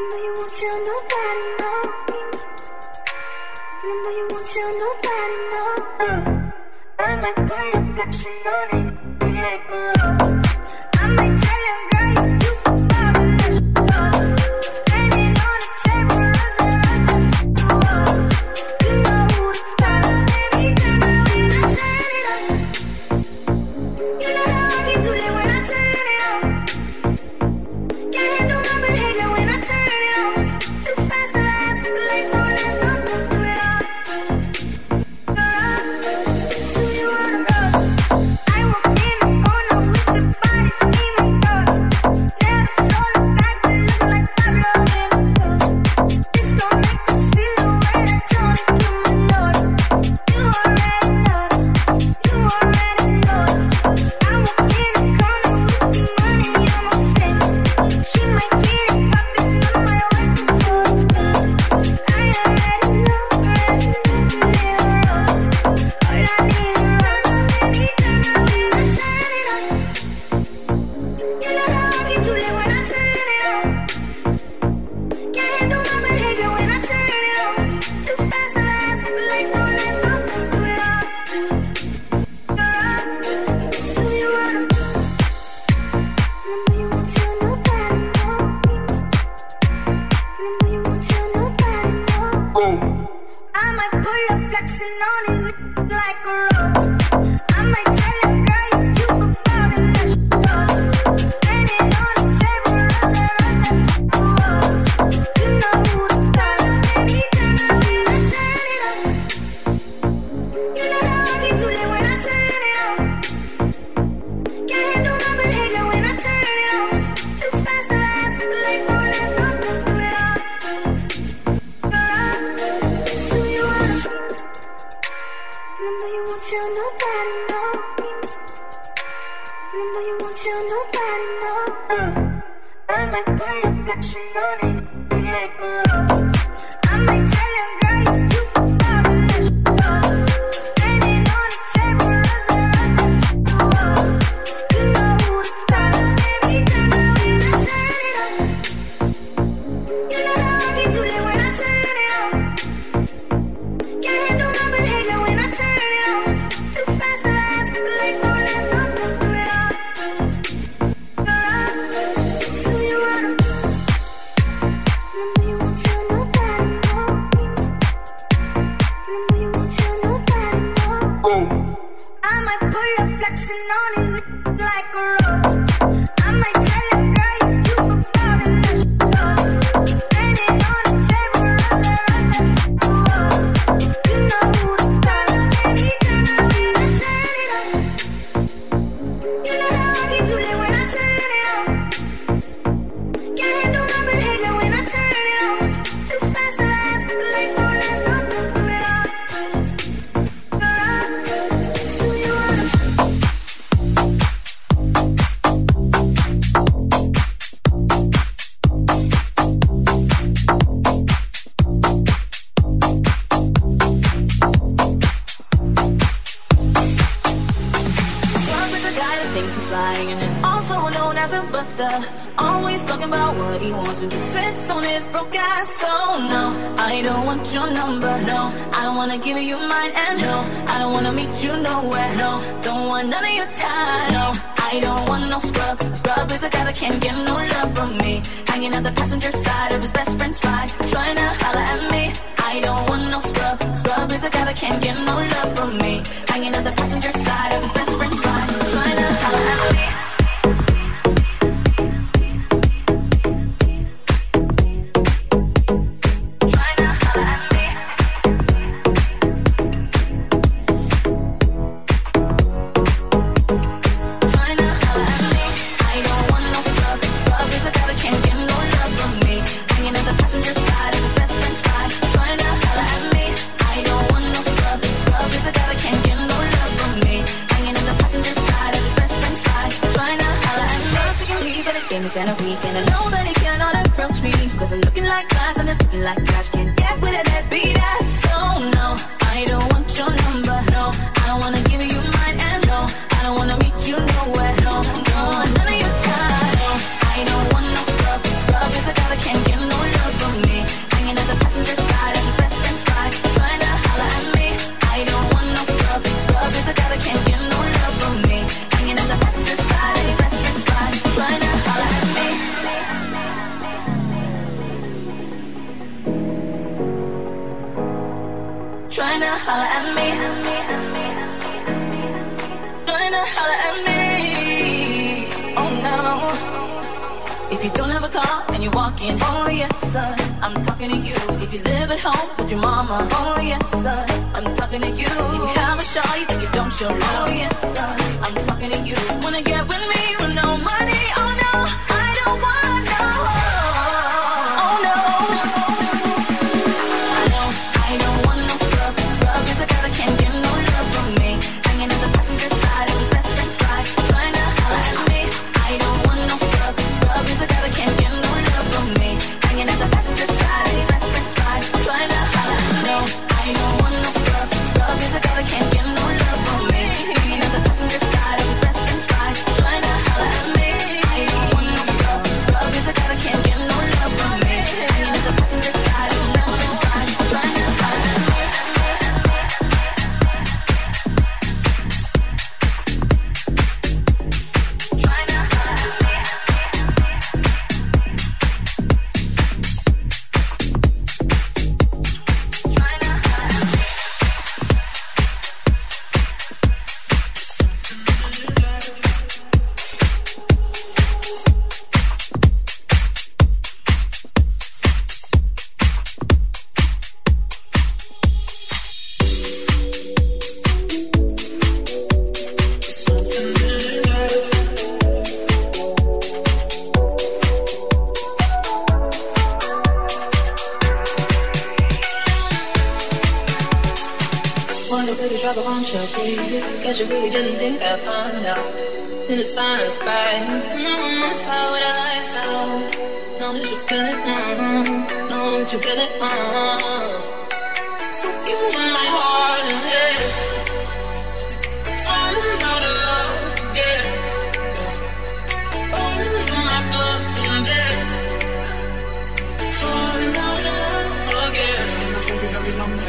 I know you won't tell nobody, no. I know you won't tell nobody, no. Oh, I'm like, girl, you're flexing on it. You like, girl.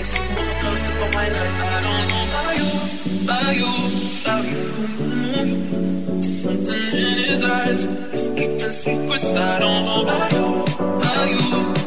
My life. I don't know about you, about you, about you. Mm-hmm. Something in his eyes is keeping secrets. I don't know about you, about you.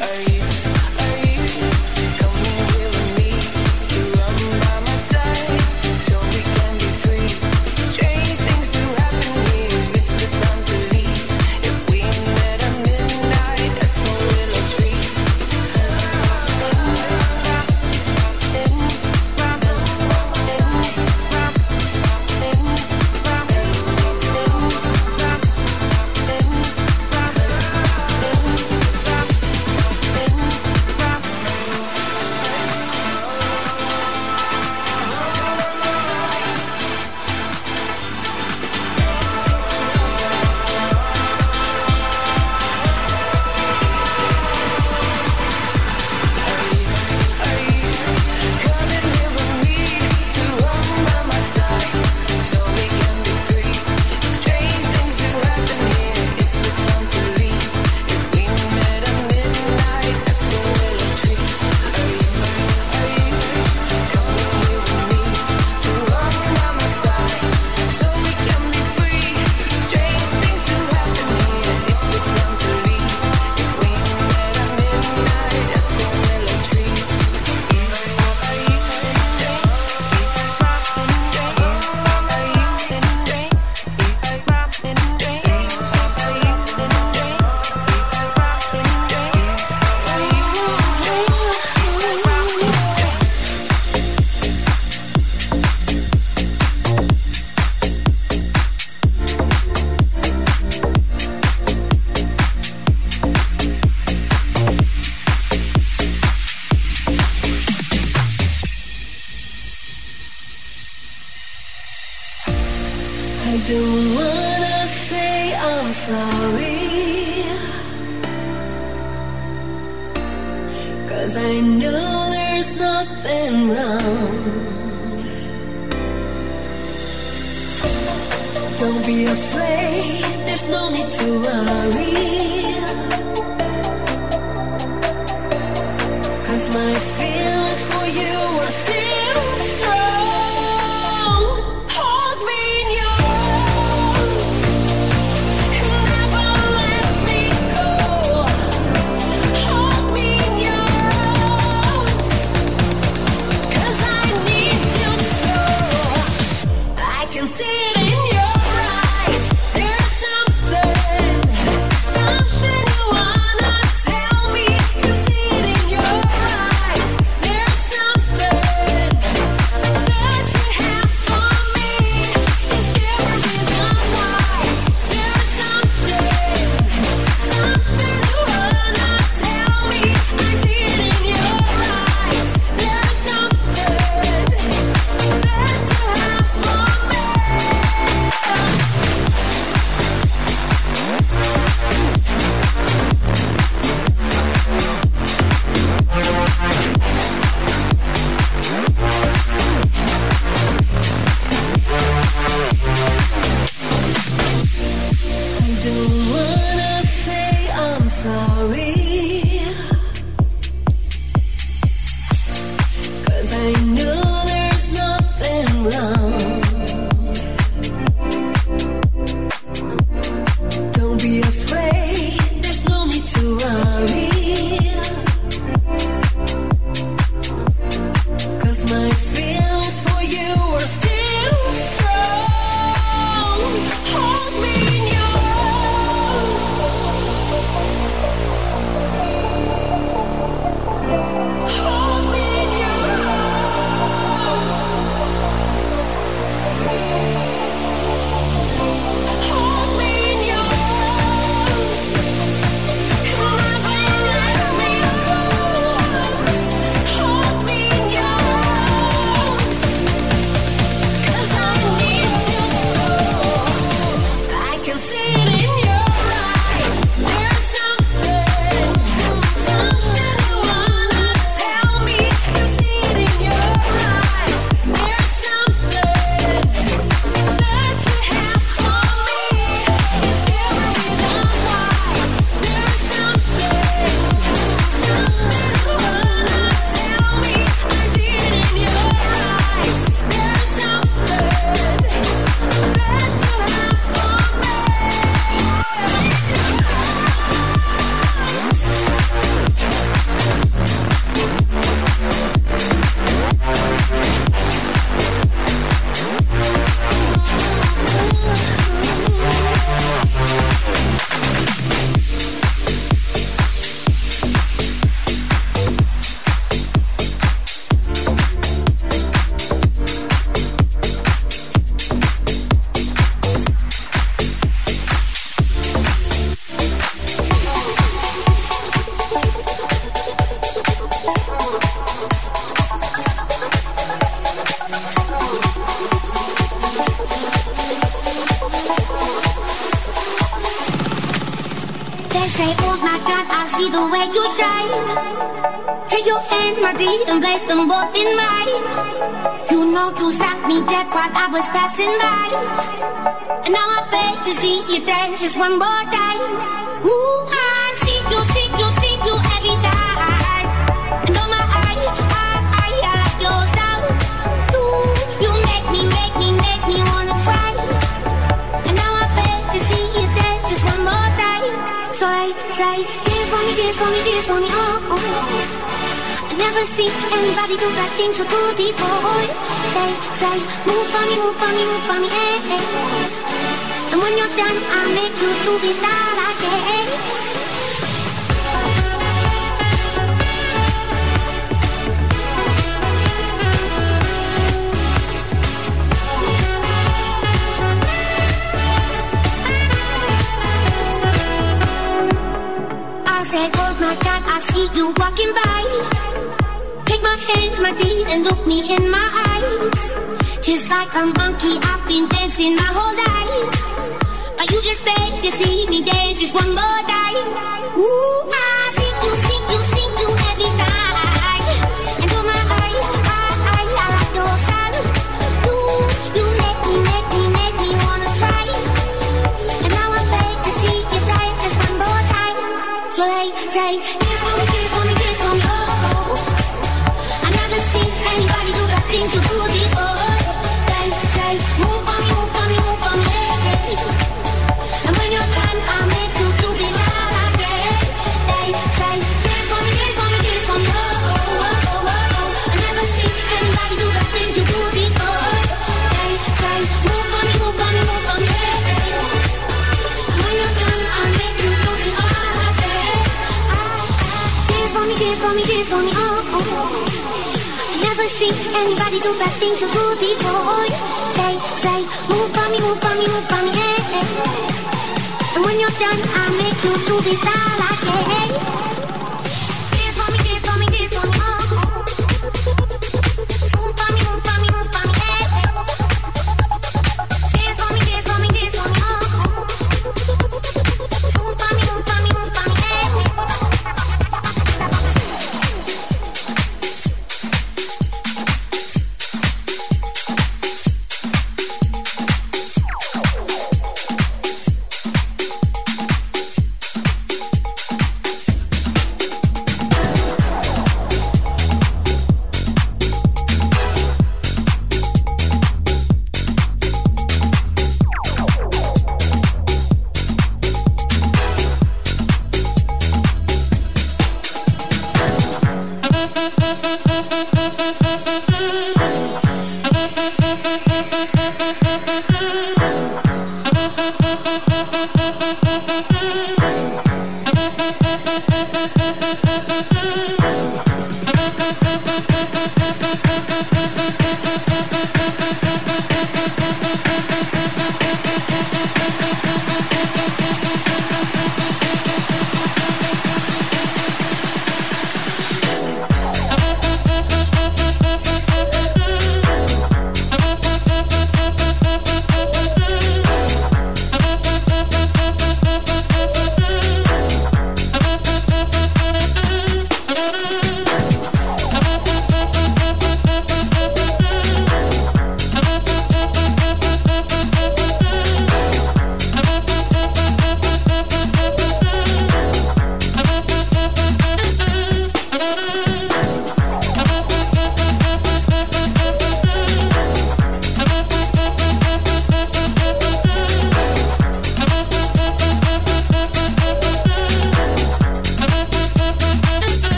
Are just one more time. Ooh, I see you, see you, see you every time. And oh my, I, I, I, I like your style. You, you make me, make me, make me wanna cry. And now I beg to see you dance just one more time. So I say, dance for me, dance for me, dance for me, oh. oh. I never see anybody do that thing so good before. They say, move for me, move for me, move for me, eh, eh. And when you're done, I'll make you do it all again. A monkey, I've been dancing my whole life. But you just beg to see me dance just one more oh, oh, oh. I never seen anybody do that thing you do before. They say, move for me, move for me, move for me, eh. And when you're done, I'll make you do this all again.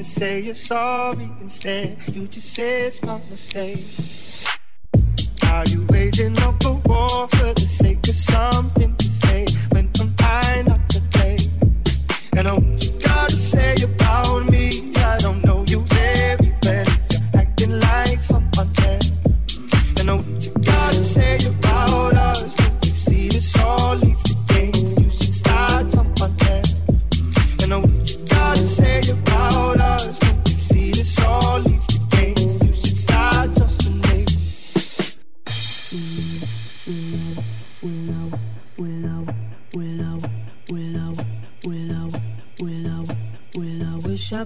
to say you're sorry instead. You just say it's my mistake. Are you waging up a war for the sake of something?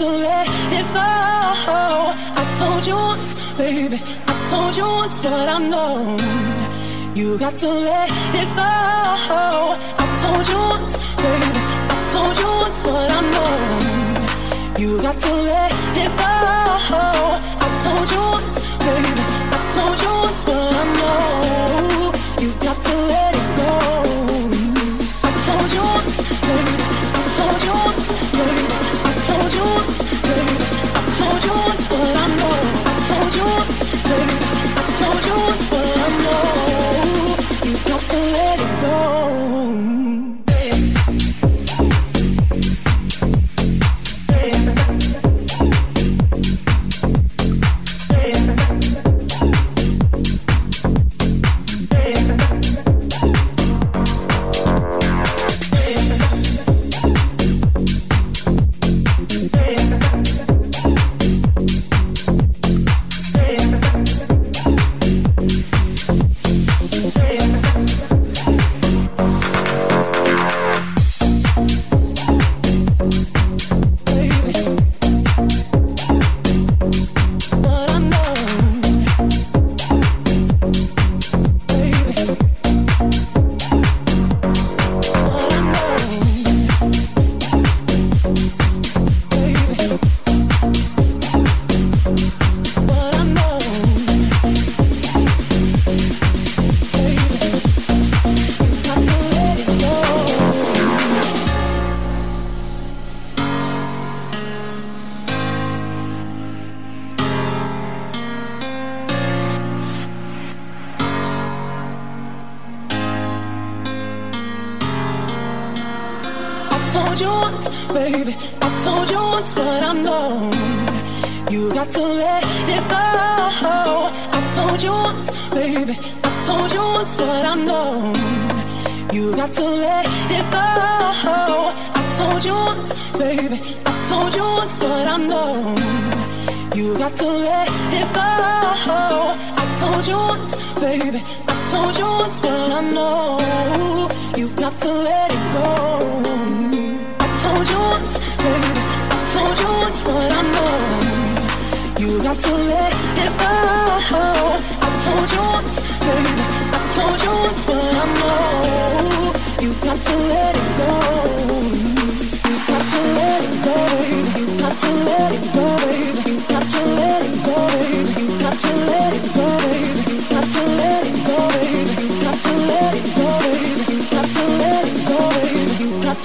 to let it go. I told you once, baby. I told you once, but I know you got to let it go. I told you once, baby. I told you once, but I know you got to let it go. I told you once, baby. I told you once, but I know you got to let it.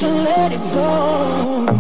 let it go.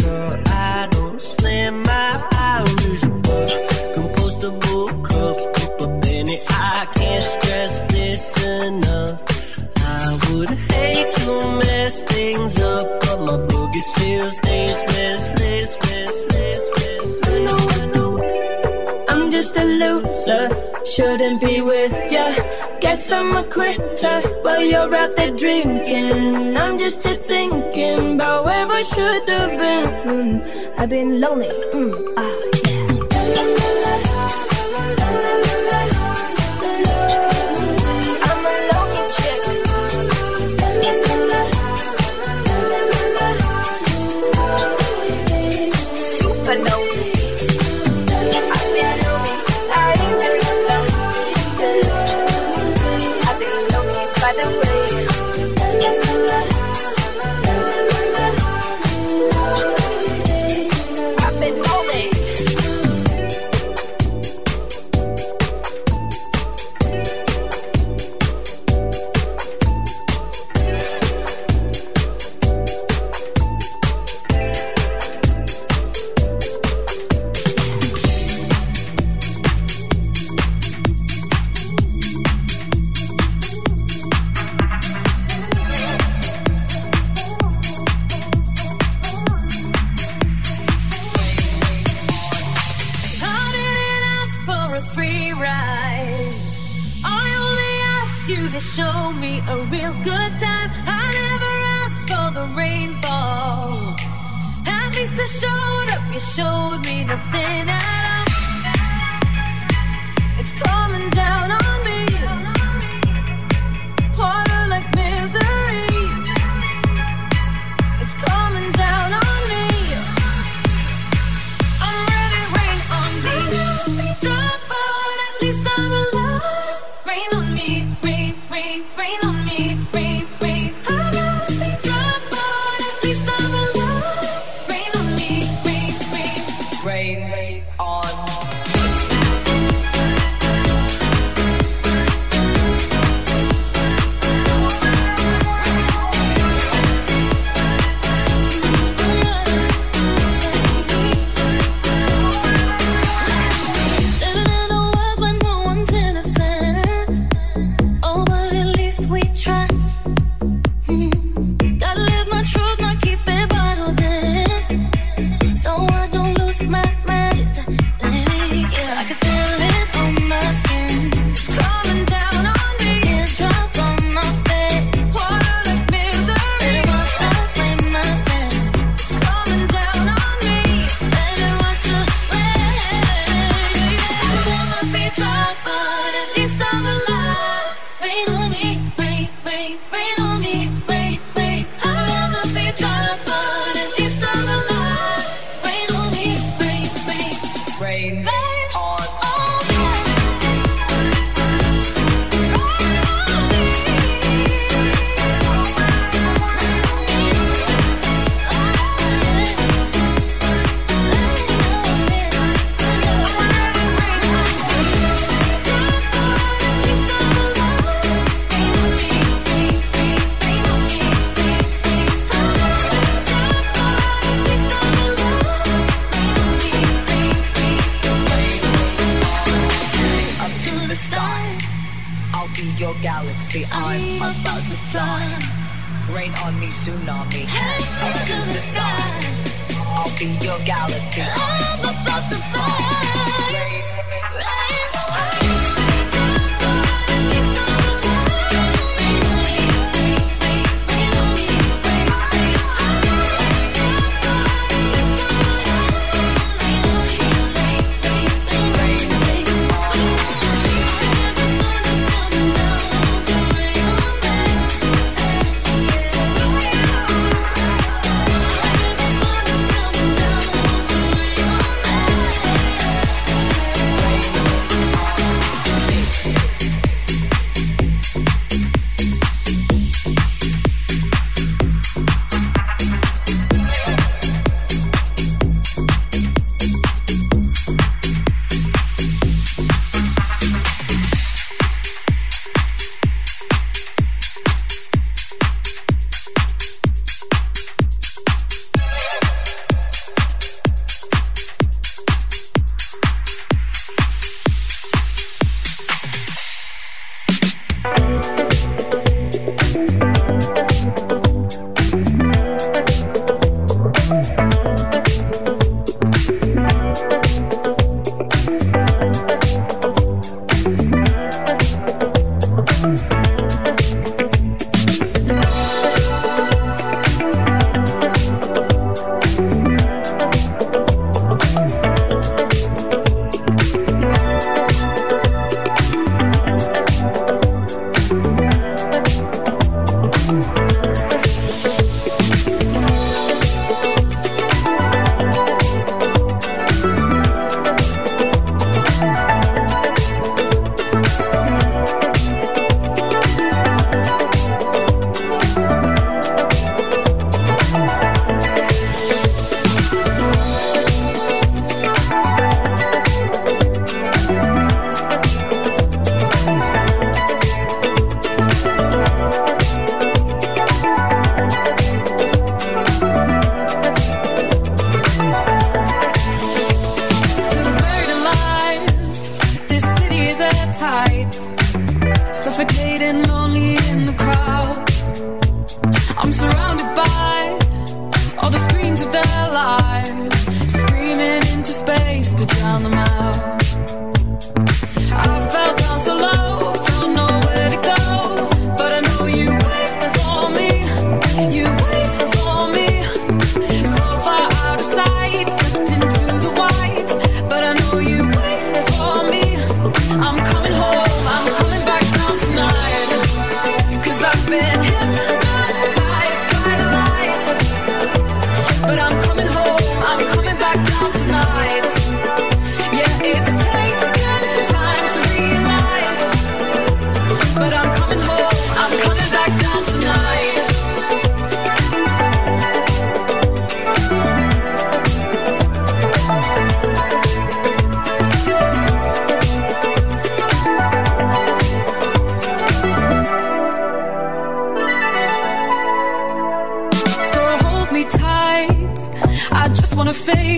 so I don't slam my irreducible, compostable cups. I can't stress this enough. I would hate to mess things up, but my boogie still stays restless, restless, restless. I know, I know, I'm just a loser, shouldn't be with guess I'm a quitter while you're out there drinking. I'm just here thinking about where I should have been. Mm, I've been lonely. Mm, ah, yeah.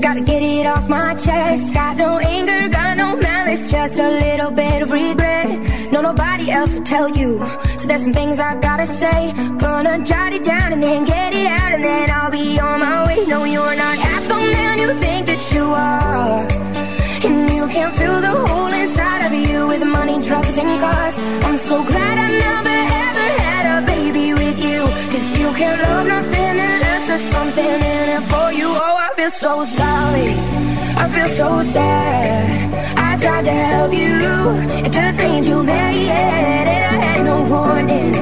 gotta get it off my chest. Got no anger, got no malice, just a little bit of regret. No, nobody else will tell you. So there's some things I gotta say. Gonna jot it down and then get it out, and then I'll be on my way. No, you're not half the man you think that you are. And you can fill the hole inside of you with money, drugs, and cars. I'm so glad I never ever had a baby with you. Cause you can't love nothing unless there's something in it for you. Feel so sorry. I feel so sad. I tried to help you. It just ain't you mad. And I had no warning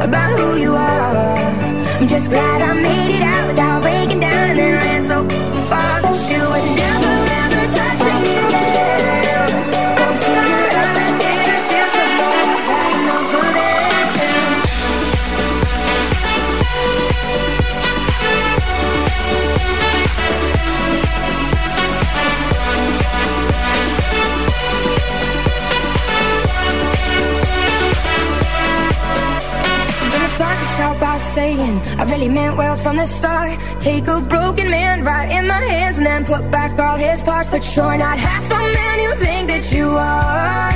about who you are. I'm just glad I made it out without breaking down and then ran so far that you would never ever I really meant well from the start. Take a broken man right in my hands and then put back all his parts. But you're not half the man you think that you are.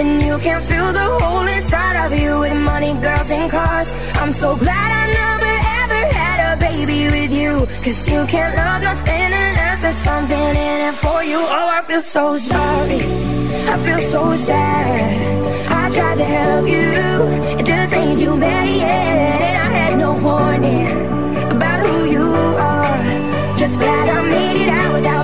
And you can fill the hole inside of you with money, girls, and cars. I'm so glad I never ever had a baby with you. Cause you can't love nothing unless there's something in it for you. Oh, I feel so sorry. I feel so sad. I tried to help you. It just ain't you mad yet. And I had no warning about who you are. Just glad I made it out without